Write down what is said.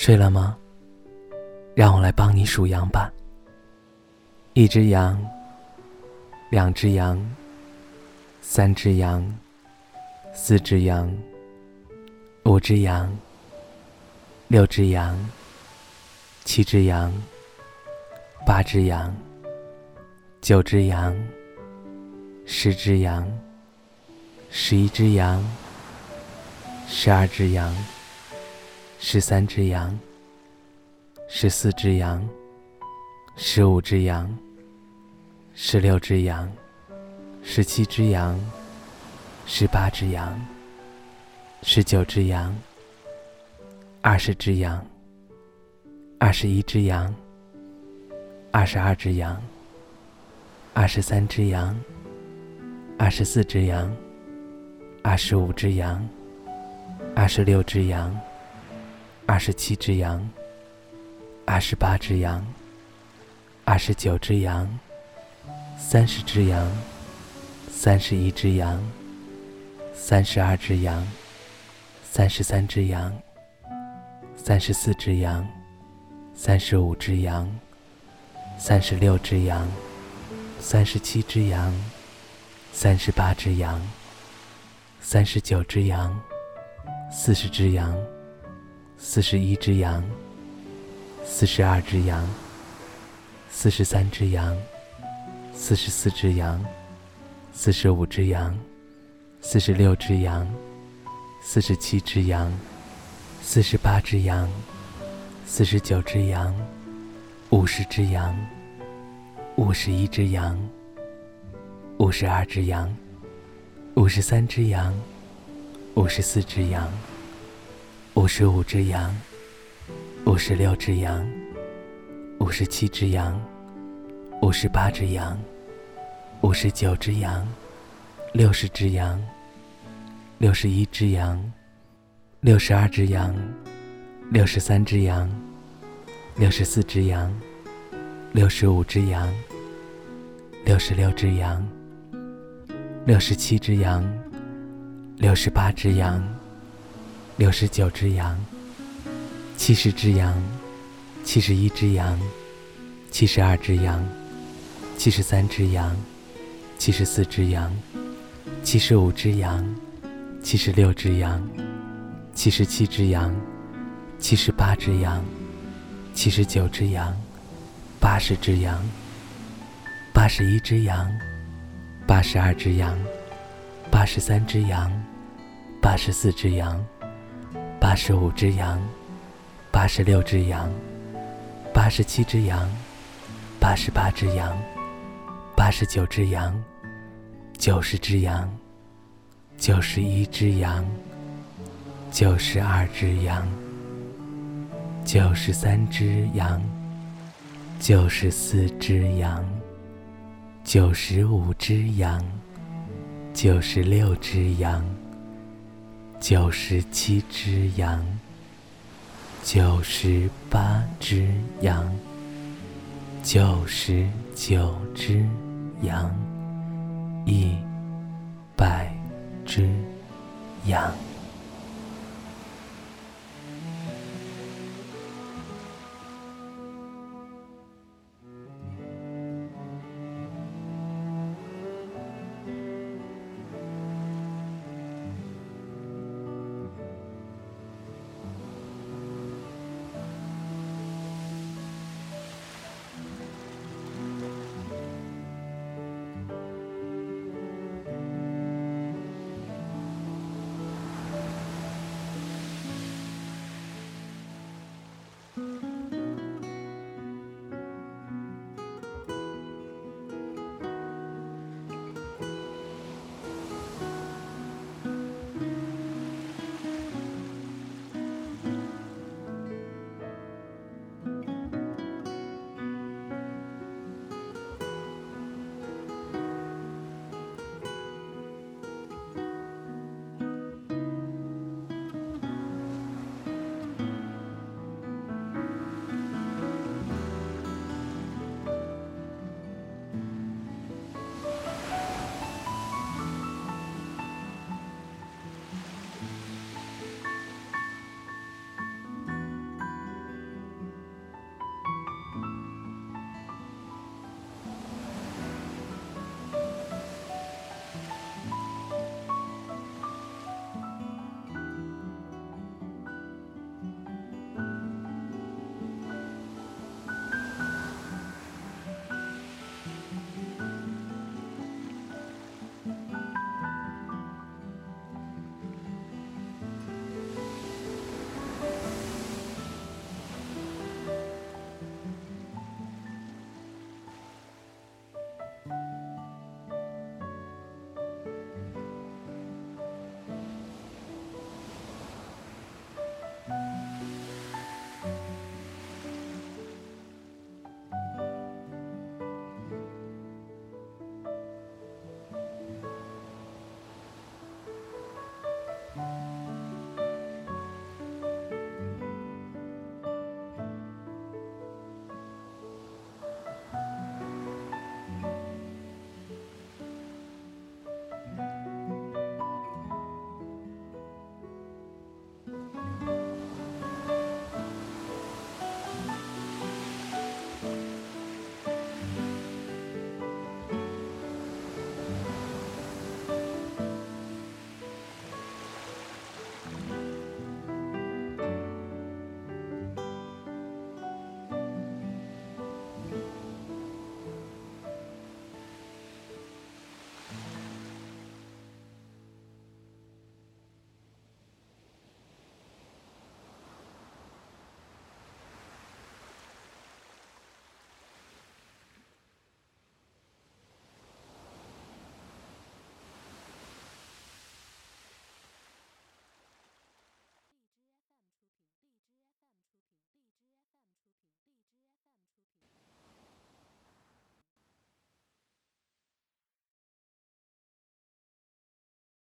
睡了吗？让我来帮你数羊吧。一只羊，两只羊，三只羊，四只羊，五只羊，六只羊，七只羊，八只羊，九只羊，十只羊，十一只羊，十二只羊。十三只羊，十四只羊，十五只羊，十六只羊，十七只羊，十八只羊，十九只羊，二十只羊，二十一只羊，二十二只羊，二十三只羊，二十四只羊，二十五只羊，二十六只羊。二十七只羊，二十八只羊，二十九只羊，三十只羊，三十一只羊，三十二只羊，三十三只羊，三十四只羊，三十五只羊，三十六只羊，三十七只羊，三十八只羊，三十九只羊，四十只羊。四十一只羊，四十二只羊，四十三只羊，四十四只羊，四十五只羊，四十六只羊，四十七只羊，四十八只羊，四十九只羊，五十只羊，五十一只羊，五十二只羊，五十三只羊，五十四只羊。五十五只羊，五十六只羊，五十七只羊，五十八只羊，五十九只羊，六十只羊，六十一只羊，六十二只羊，六十三只羊，六十四只羊，六十五只羊，六十六只羊，六十七只羊，六十八只羊。六十九只羊，七十只羊，七十一只羊，七十二只羊，七十三只羊，七十四只羊，七十五只羊，七十六只羊，七十七只羊，七十八只羊，七十九只羊，八十只羊，八十一只羊，八十二只羊，八十三只羊，八十四只羊。八十五只羊，八十六只羊，八十七只羊，八十八只羊，八十九只羊，九十只羊，九十一只羊，九十二只羊，九十三只羊，九十四只羊，九十五只羊，九十六只羊。九十七只羊，九十八只羊，九十九只羊，一百只羊。